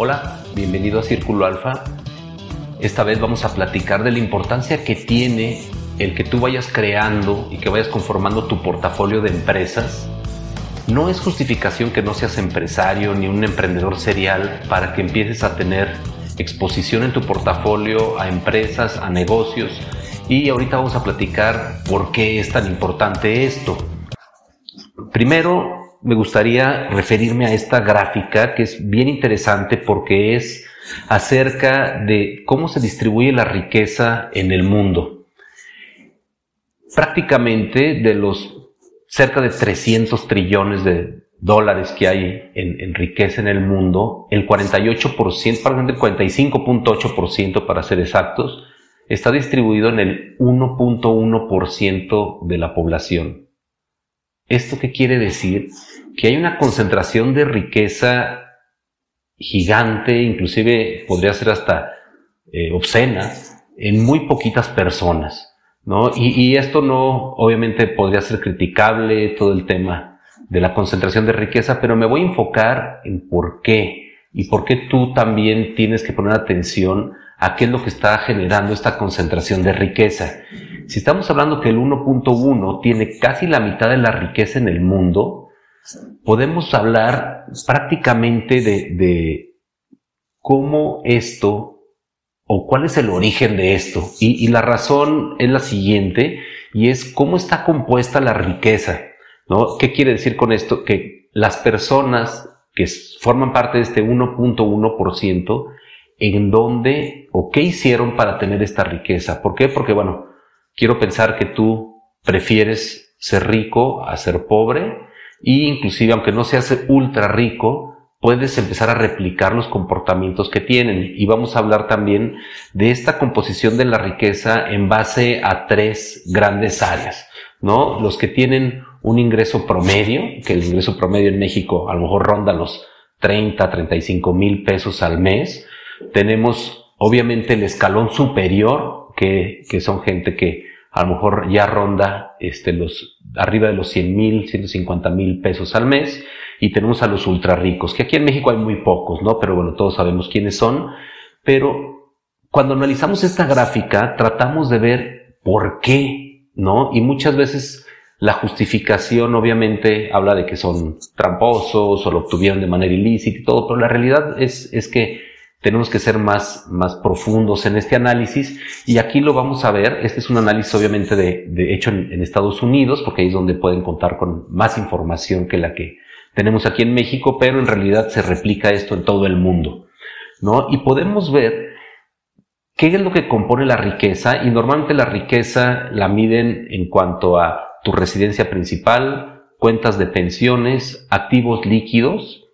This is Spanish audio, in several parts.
Hola, bienvenido a Círculo Alfa. Esta vez vamos a platicar de la importancia que tiene el que tú vayas creando y que vayas conformando tu portafolio de empresas. No es justificación que no seas empresario ni un emprendedor serial para que empieces a tener exposición en tu portafolio a empresas, a negocios. Y ahorita vamos a platicar por qué es tan importante esto. Primero, me gustaría referirme a esta gráfica que es bien interesante porque es acerca de cómo se distribuye la riqueza en el mundo. Prácticamente de los cerca de 300 trillones de dólares que hay en, riqueza en el mundo, el 48%, prácticamente el 45.8% para ser exactos, está distribuido en el 1.1% de la población. ¿Esto qué quiere decir? Que hay una concentración de riqueza gigante, inclusive podría ser hasta eh, obscena, en muy poquitas personas. ¿no? Y, y, esto no, obviamente, podría ser criticable, todo el tema de la concentración de riqueza, pero me voy a enfocar en por qué y por qué tú también tienes que poner atención a qué es lo que está generando esta concentración de riqueza. Si estamos hablando que el 1.1 tiene casi la mitad de la riqueza en el mundo, podemos hablar prácticamente de, cómo esto o cuál es el origen de esto. Y, y, la razón es la siguiente, y es cómo está compuesta la riqueza. ¿no? ¿Qué quiere decir con esto? Que las personas que forman parte de este 1.1%, en dónde o qué hicieron para tener esta riqueza. ¿Por qué? Porque, bueno, quiero pensar que tú prefieres ser rico a ser pobre y inclusive aunque no seas ultra rico, puedes empezar a replicar los comportamientos que tienen. Y vamos a hablar también de esta composición de la riqueza en base a tres grandes áreas, ¿no? Los que tienen un ingreso promedio, que el ingreso promedio en México a lo mejor ronda los 30, 35 mil pesos al mes. Tenemos obviamente el escalón superior, que, que son gente que a lo mejor ya ronda este, los, arriba de los 100 mil, 150 mil pesos al mes, y tenemos a los ultra ricos, que aquí en México hay muy pocos, ¿no? Pero bueno, todos sabemos quiénes son, pero cuando analizamos esta gráfica, tratamos de ver por qué, ¿no? Y muchas veces la justificación obviamente habla de que son tramposos o lo obtuvieron de manera ilícita y todo, pero la realidad es, es que tenemos que ser más, más profundos en este análisis y aquí lo vamos a ver. Este es un análisis obviamente de, hecho en, en, Estados Unidos, porque ahí es donde pueden contar con más información que la que tenemos aquí en México, pero en realidad se replica esto en todo el mundo. ¿no? Y podemos ver qué es lo que compone la riqueza y normalmente la riqueza la miden en cuanto a tu residencia principal, cuentas de pensiones, activos líquidos,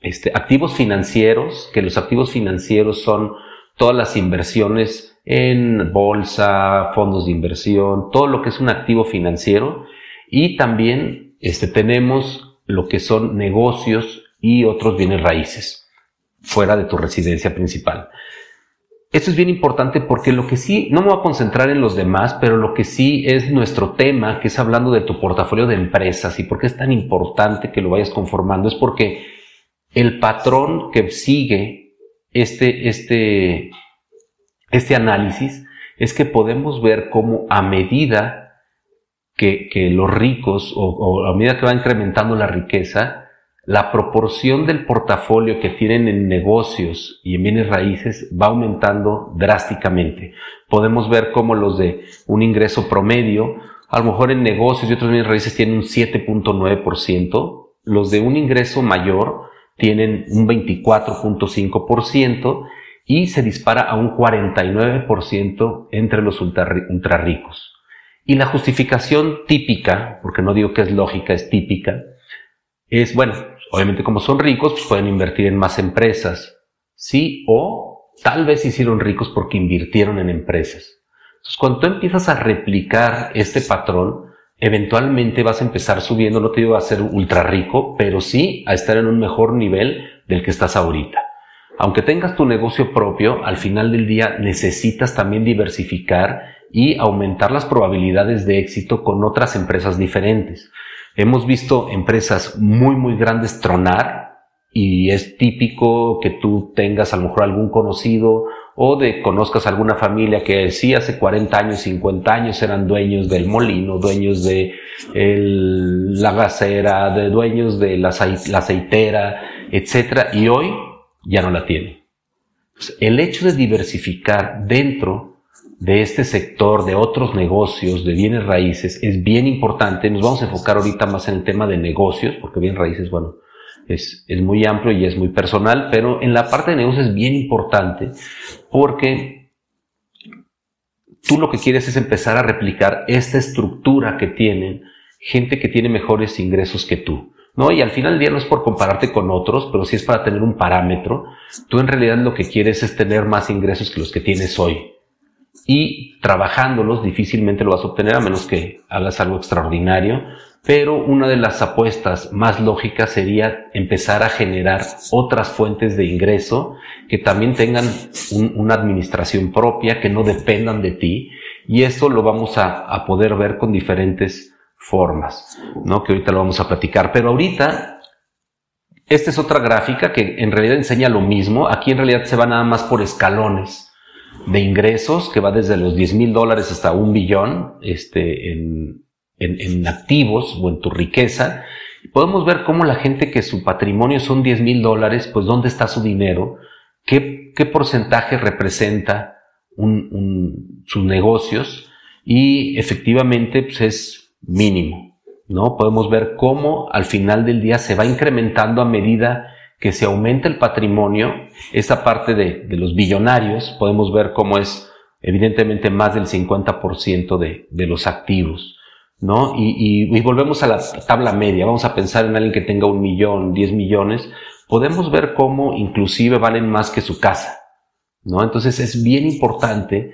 este, activos financieros, que los activos financieros son todas las inversiones en bolsa, fondos de inversión, todo lo que es un activo financiero y también este, tenemos lo que son negocios y otros bienes raíces fuera de tu residencia principal. Esto es bien importante porque lo que sí, no me voy a concentrar en los demás, pero lo que sí es nuestro tema, que es hablando de tu portafolio de empresas y por qué es tan importante que lo vayas conformando, es porque el patrón que sigue este, este, este análisis es que podemos ver cómo a medida que, que los ricos o, o, a medida que va incrementando la riqueza, la proporción del portafolio que tienen en negocios y en bienes raíces va aumentando drásticamente. Podemos ver cómo los de un ingreso promedio, a lo mejor en negocios y otros bienes raíces tienen un 7.9%, los de un ingreso mayor tienen un 24.5% y se dispara a un 49% entre los ultra, ultra ricos. Y la justificación típica, porque no digo que es lógica, es típica, es, bueno, obviamente como son ricos, pues pueden invertir en más empresas, ¿sí? O tal vez hicieron ricos porque invirtieron en empresas. Entonces, cuando tú empiezas a replicar este patrón, eventualmente vas a empezar subiendo, no te digo a ser ultra rico, pero sí a estar en un mejor nivel del que estás ahorita. Aunque tengas tu negocio propio, al final del día necesitas también diversificar y aumentar las probabilidades de éxito con otras empresas diferentes. Hemos visto empresas muy, muy grandes tronar y es típico que tú tengas a lo mejor algún conocido o de conozcas alguna familia que sí hace 40 años, 50 años eran dueños del molino, dueños de la gasera, de dueños de la, aceitera, etcétera, y hoy ya no la tienen. El hecho de diversificar dentro de este sector, de otros negocios, de bienes raíces, es bien importante. Nos vamos a enfocar ahorita más en el tema de negocios, porque bienes raíces, bueno, es, es muy amplio y es muy personal, pero en la parte de negocios es bien importante porque tú lo que quieres es empezar a replicar esta estructura que tienen gente que tiene mejores ingresos que tú. ¿no? Y al final del día no es por compararte con otros, pero sí es para tener un parámetro. Tú en realidad lo que quieres es tener más ingresos que los que tienes hoy. Y trabajándolos difícilmente lo vas a obtener a menos que hagas algo extraordinario pero una de las apuestas más lógicas sería empezar a generar otras fuentes de ingreso que también tengan una administración propia, que no dependan de ti, y esto lo vamos a, a, poder ver con diferentes formas, ¿no? Que ahorita lo vamos a platicar. Pero ahorita, esta es otra gráfica que en realidad enseña lo mismo. Aquí en realidad se va nada más por escalones de ingresos, que va desde los 10 mil dólares hasta un billón, este, en, en, activos o en tu riqueza, podemos ver cómo la gente que su patrimonio son 10 mil dólares, pues dónde está su dinero, qué, qué porcentaje representa un, sus negocios y efectivamente pues es mínimo, ¿no? Podemos ver cómo al final del día se va incrementando a medida que se aumenta el patrimonio, esta parte de, de los billonarios, podemos ver cómo es evidentemente más del 50% de, de los activos. ¿No? Y, volvemos a la tabla media, vamos a pensar en alguien que tenga un millón, diez millones, podemos ver cómo inclusive valen más que su casa, ¿no? Entonces es bien importante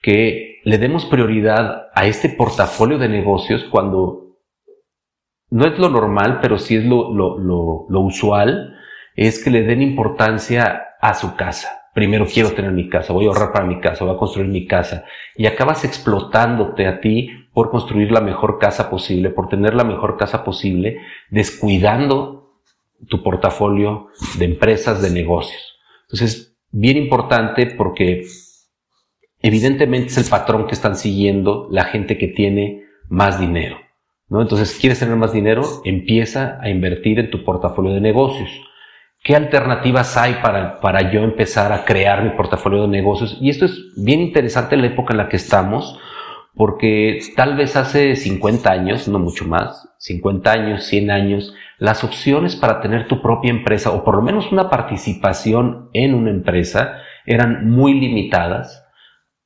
que le demos prioridad a este portafolio de negocios cuando no es lo normal, pero sí es lo, lo, lo usual, es que le den importancia a su casa. Primero quiero tener mi casa, voy a ahorrar para mi casa, voy a construir mi casa. Y acabas explotándote a ti por construir la mejor casa posible, por tener la mejor casa posible, descuidando tu portafolio de empresas, de negocios. Entonces, bien importante porque evidentemente es el patrón que están siguiendo la gente que tiene más dinero. ¿no? Entonces, ¿quieres tener más dinero? Empieza a invertir en tu portafolio de negocios. ¿Qué alternativas hay para, para yo empezar a crear mi portafolio de negocios? Y esto es bien interesante en la época en la que estamos, porque tal vez hace 50 años, no mucho más, 50 años, 100 años, las opciones para tener tu propia empresa o por lo menos una participación en una empresa eran muy limitadas.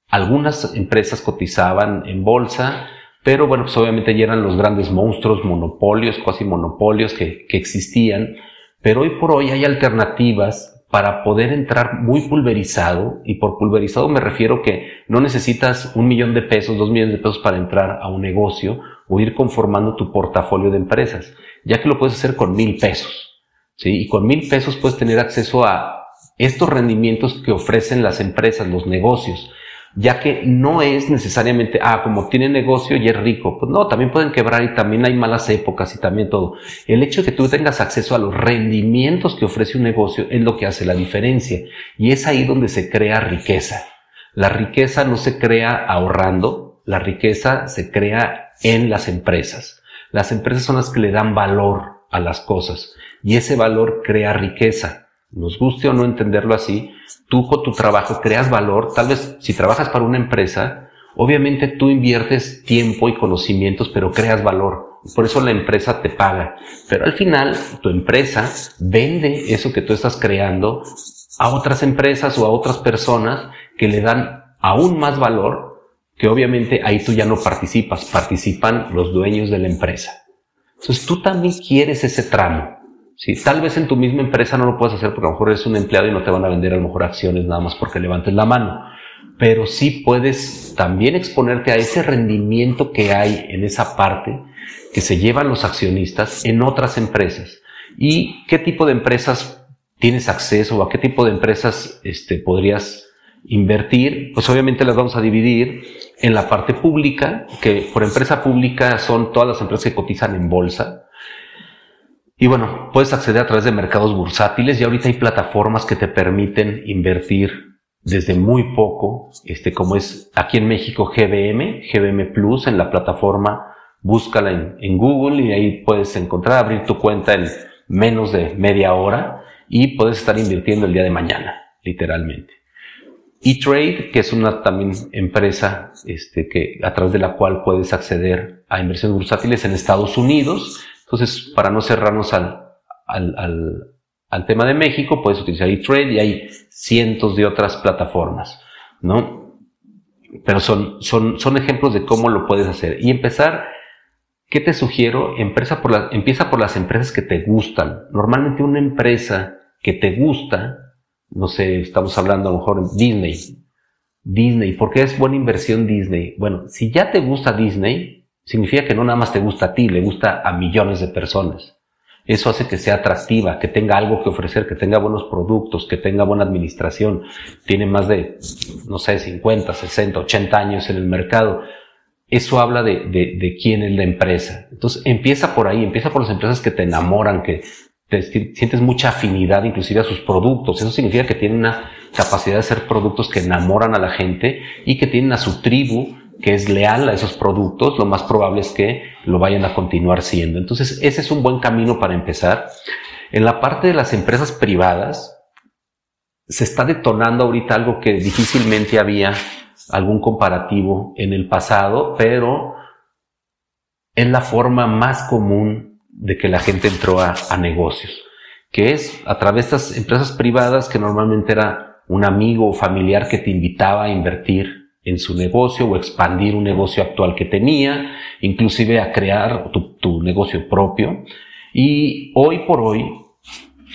Algunas empresas cotizaban en bolsa, pero bueno, pues obviamente ya eran los grandes monstruos, monopolios, casi monopolios que, que existían. Pero hoy por hoy hay alternativas para poder entrar muy pulverizado, y por pulverizado me refiero que no necesitas un millón de pesos, dos millones de pesos para entrar a un negocio o ir conformando tu portafolio de empresas, ya que lo puedes hacer con mil pesos. ¿sí? Y con mil pesos puedes tener acceso a estos rendimientos que ofrecen las empresas, los negocios, ya que no es necesariamente, ah, como tiene negocio y es rico. Pues no, también pueden quebrar y también hay malas épocas y también todo. El hecho de que tú tengas acceso a los rendimientos que ofrece un negocio es lo que hace la diferencia. Y es ahí donde se crea riqueza. La riqueza no se crea ahorrando, la riqueza se crea en las empresas. Las empresas son las que le dan valor a las cosas y ese valor crea riqueza nos guste o no entenderlo así, tú con tu trabajo creas valor, tal vez si trabajas para una empresa, obviamente tú inviertes tiempo y conocimientos, pero creas valor. Por eso la empresa te paga. Pero al final, tu empresa vende eso que tú estás creando a otras empresas o a otras personas que le dan aún más valor, que obviamente ahí tú ya no participas, participan los dueños de la empresa. Entonces tú también quieres ese tramo. ¿Sí? Tal vez en tu misma empresa no lo puedes hacer porque a lo mejor eres un empleado y no te van a vender a lo mejor acciones nada más porque levantes la mano. Pero sí puedes también exponerte a ese rendimiento que hay en esa parte que se llevan los accionistas en otras empresas. ¿Y qué tipo de empresas tienes acceso o a qué tipo de empresas este, podrías invertir? Pues obviamente las vamos a dividir en la parte pública, que por empresa pública son todas las empresas que cotizan en bolsa, Y bueno, puedes acceder a través de mercados bursátiles y ahorita hay plataformas que te permiten invertir desde muy poco, este, como es aquí en México GBM, GBM Plus en la plataforma, búscala en, en Google y ahí puedes encontrar, abrir tu cuenta en menos de media hora y puedes estar invirtiendo el día de mañana, literalmente. E-Trade, que es una también empresa este, que, a través de la cual puedes acceder a inversiones bursátiles en Estados Unidos. Entonces, para no cerrarnos al, al, tema de México, puedes utilizar E-Trade y hay cientos de otras plataformas, ¿no? Pero son, son, son ejemplos de cómo lo puedes hacer. Y empezar, ¿qué te sugiero? Empresa por la, empieza por las empresas que te gustan. Normalmente una empresa que te gusta no sé, estamos hablando a lo mejor Disney. Disney, ¿por qué es buena inversión Disney? Bueno, si ya te gusta Disney, significa que no nada más te gusta a ti, le gusta a millones de personas. Eso hace que sea atractiva, que tenga algo que ofrecer, que tenga buenos productos, que tenga buena administración. Tiene más de, no sé, 50, 60, 80 años en el mercado. Eso habla de, de, quién es la empresa. Entonces empieza por ahí, empieza por las empresas que te enamoran, que te sientes mucha afinidad inclusive a sus productos. Eso significa que tienen una capacidad de hacer productos que enamoran a la gente y que tienen a su tribu que es leal a esos productos, lo más probable es que lo vayan a continuar siendo. Entonces, ese es un buen camino para empezar. En la parte de las empresas privadas, se está detonando ahorita algo que difícilmente había algún comparativo en el pasado, pero es la forma más común de que la gente entró a, negocios, que es a través de estas empresas privadas que normalmente era un amigo o familiar que te invitaba a invertir en su negocio o expandir un negocio actual que tenía, inclusive a crear tu, tu negocio propio. Y hoy por hoy,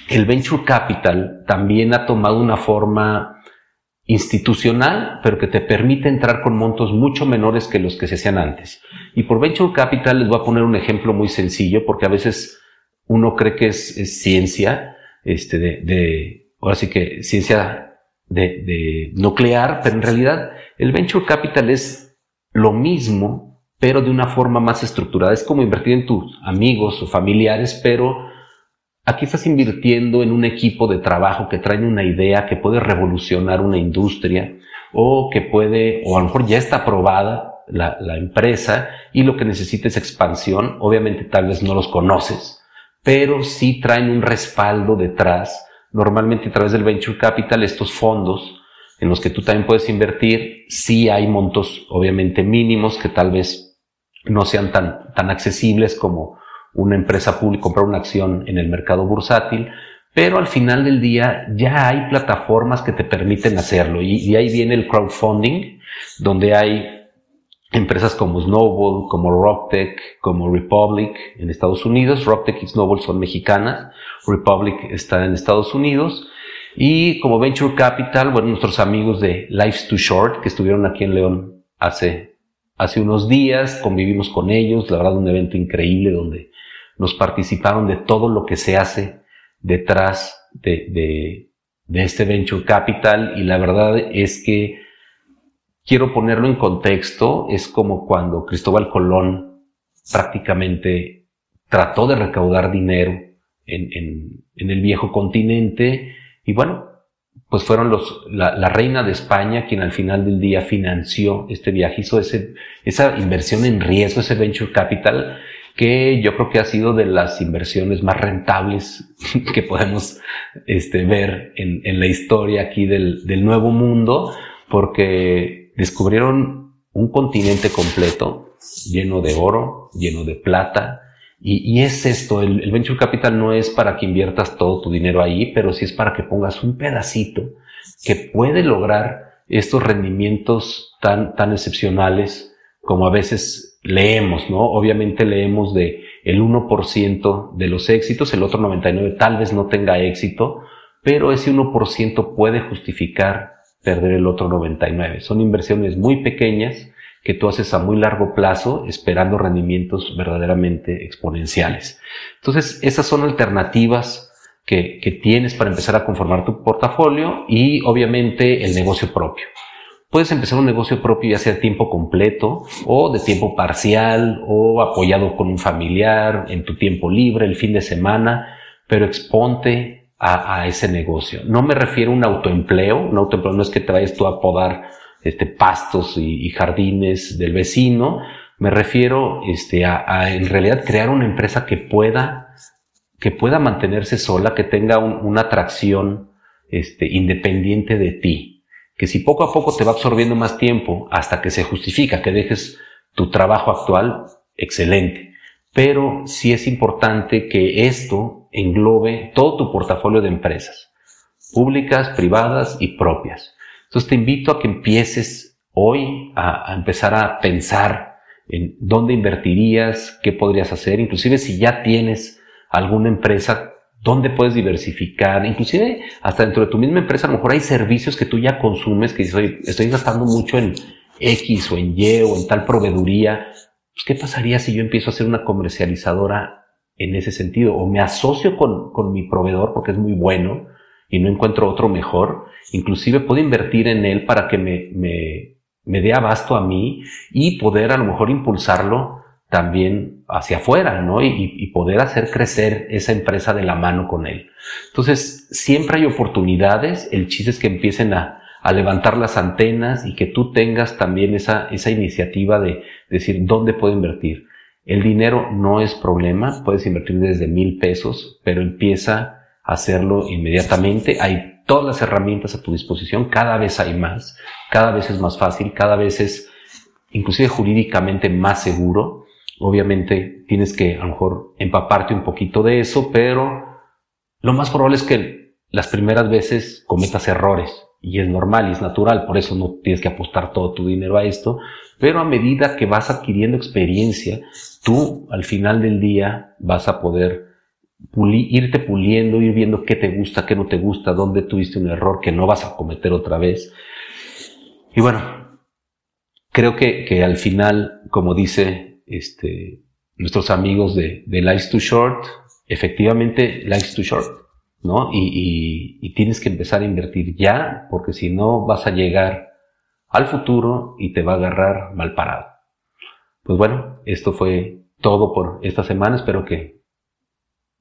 el venture capital también ha tomado una forma institucional, pero que te permite entrar con montos mucho menores que los que se hacían antes. Y por Venture Capital les voy a poner un ejemplo muy sencillo, porque a veces uno cree que es, ciencia, este, de, de, ahora sí que ciencia de, de nuclear, pero en realidad el Venture Capital es lo mismo, pero de una forma más estructurada. Es como invertir en tus amigos o familiares, pero Aquí estás invirtiendo en un equipo de trabajo que trae una idea que puede revolucionar una industria o que puede, o a lo mejor ya está aprobada la, la empresa y lo que necesita es expansión. Obviamente tal vez no los conoces, pero sí traen un respaldo detrás. Normalmente a través del venture capital estos fondos en los que tú también puedes invertir, sí hay montos obviamente mínimos que tal vez no sean tan, tan accesibles como una empresa pública, comprar una acción en el mercado bursátil, pero al final del día ya hay plataformas que te permiten hacerlo y, ahí viene el crowdfunding, donde hay empresas como Snowball, como Rocktech, como Republic en Estados Unidos. Rocktech y Snowball son mexicanas, Republic está en Estados Unidos. Y como Venture Capital, bueno, nuestros amigos de Life's Too Short, que estuvieron aquí en León hace, hace unos días, convivimos con ellos, la verdad un evento increíble donde nos participaron de todo lo que se hace detrás de, de, de este venture capital. Y la verdad es que quiero ponerlo en contexto, es como cuando Cristóbal Colón prácticamente trató de recaudar dinero en, el viejo continente. Y bueno, pues fueron los, la, la, reina de España quien al final del día financió este viaje, hizo ese, esa inversión en riesgo, ese venture capital que yo creo que ha sido de las inversiones más rentables que podemos este, ver en, en, la historia aquí del, del, nuevo mundo, porque descubrieron un continente completo lleno de oro, lleno de plata, y, y es esto, el, el, venture capital no es para que inviertas todo tu dinero ahí, pero sí es para que pongas un pedacito que puede lograr estos rendimientos tan, tan excepcionales como a veces leemos, ¿no? Obviamente leemos de el 1% de los éxitos, el otro 99% tal vez no tenga éxito, pero ese 1% puede justificar perder el otro 99%. Son inversiones muy pequeñas que tú haces a muy largo plazo esperando rendimientos verdaderamente exponenciales. Entonces, esas son alternativas que, que tienes para empezar a conformar tu portafolio y obviamente el negocio propio. Puedes empezar un negocio propio ya sea de tiempo completo o de tiempo parcial o apoyado con un familiar en tu tiempo libre, el fin de semana, pero exponte a, ese negocio. No me refiero a un autoempleo, un autoempleo no es que te vayas tú a podar este, pastos y, jardines del vecino, me refiero este, a, en realidad crear una empresa que pueda, que pueda mantenerse sola, que tenga una atracción este, independiente de ti. Que si poco a poco te va absorbiendo más tiempo hasta que se justifica que dejes tu trabajo actual, excelente. Pero sí es importante que esto englobe todo tu portafolio de empresas, públicas, privadas y propias. Entonces te invito a que empieces hoy a, a empezar a pensar en dónde invertirías, qué podrías hacer, inclusive si ya tienes alguna empresa, dónde puedes diversificar, inclusive hasta dentro de tu misma empresa, a lo mejor hay servicios que tú ya consumes, que dices, estoy gastando mucho en X o en Y o en tal proveeduría, pues, ¿qué pasaría si yo empiezo a ser una comercializadora en ese sentido? O me asocio con, con mi proveedor porque es muy bueno y no encuentro otro mejor, inclusive puedo invertir en él para que me, me, me dé abasto a mí y poder a lo mejor impulsarlo también hacia afuera, ¿no? Y, y, poder hacer crecer esa empresa de la mano con él. Entonces, siempre hay oportunidades, el chiste es que empiecen a, a levantar las antenas y que tú tengas también esa, esa iniciativa de decir dónde puedo invertir. El dinero no es problema, puedes invertir desde mil pesos, pero empieza hacerlo inmediatamente. Hay todas las herramientas a tu disposición, cada vez hay más, cada vez es más fácil, cada vez es inclusive jurídicamente más seguro. Obviamente tienes que a lo mejor empaparte un poquito de eso, pero lo más probable es que las primeras veces cometas errores y es normal y es natural, por eso no tienes que apostar todo tu dinero a esto, pero a medida que vas adquiriendo experiencia, tú al final del día vas a poder irte puliendo, ir viendo qué te gusta, qué no te gusta, dónde tuviste un error que no vas a cometer otra vez. Y bueno, creo que, que al final, como dice este, nuestros amigos de, de Life's Too Short, efectivamente Life's Too Short ¿no? Y, y, tienes que empezar a invertir ya, porque si no vas a llegar al futuro y te va a agarrar mal parado. Pues bueno, esto fue todo por esta semana. Espero que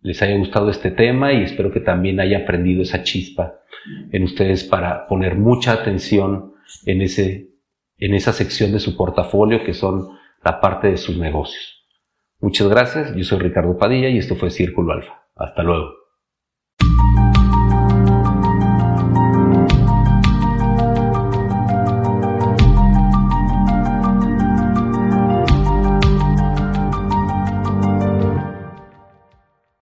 les haya gustado este tema y espero que también haya aprendido esa chispa en ustedes para poner mucha atención en ese, en esa sección de su portafolio que son la parte de sus negocios. Muchas gracias. Yo soy Ricardo Padilla y esto fue Círculo Alfa. Hasta luego.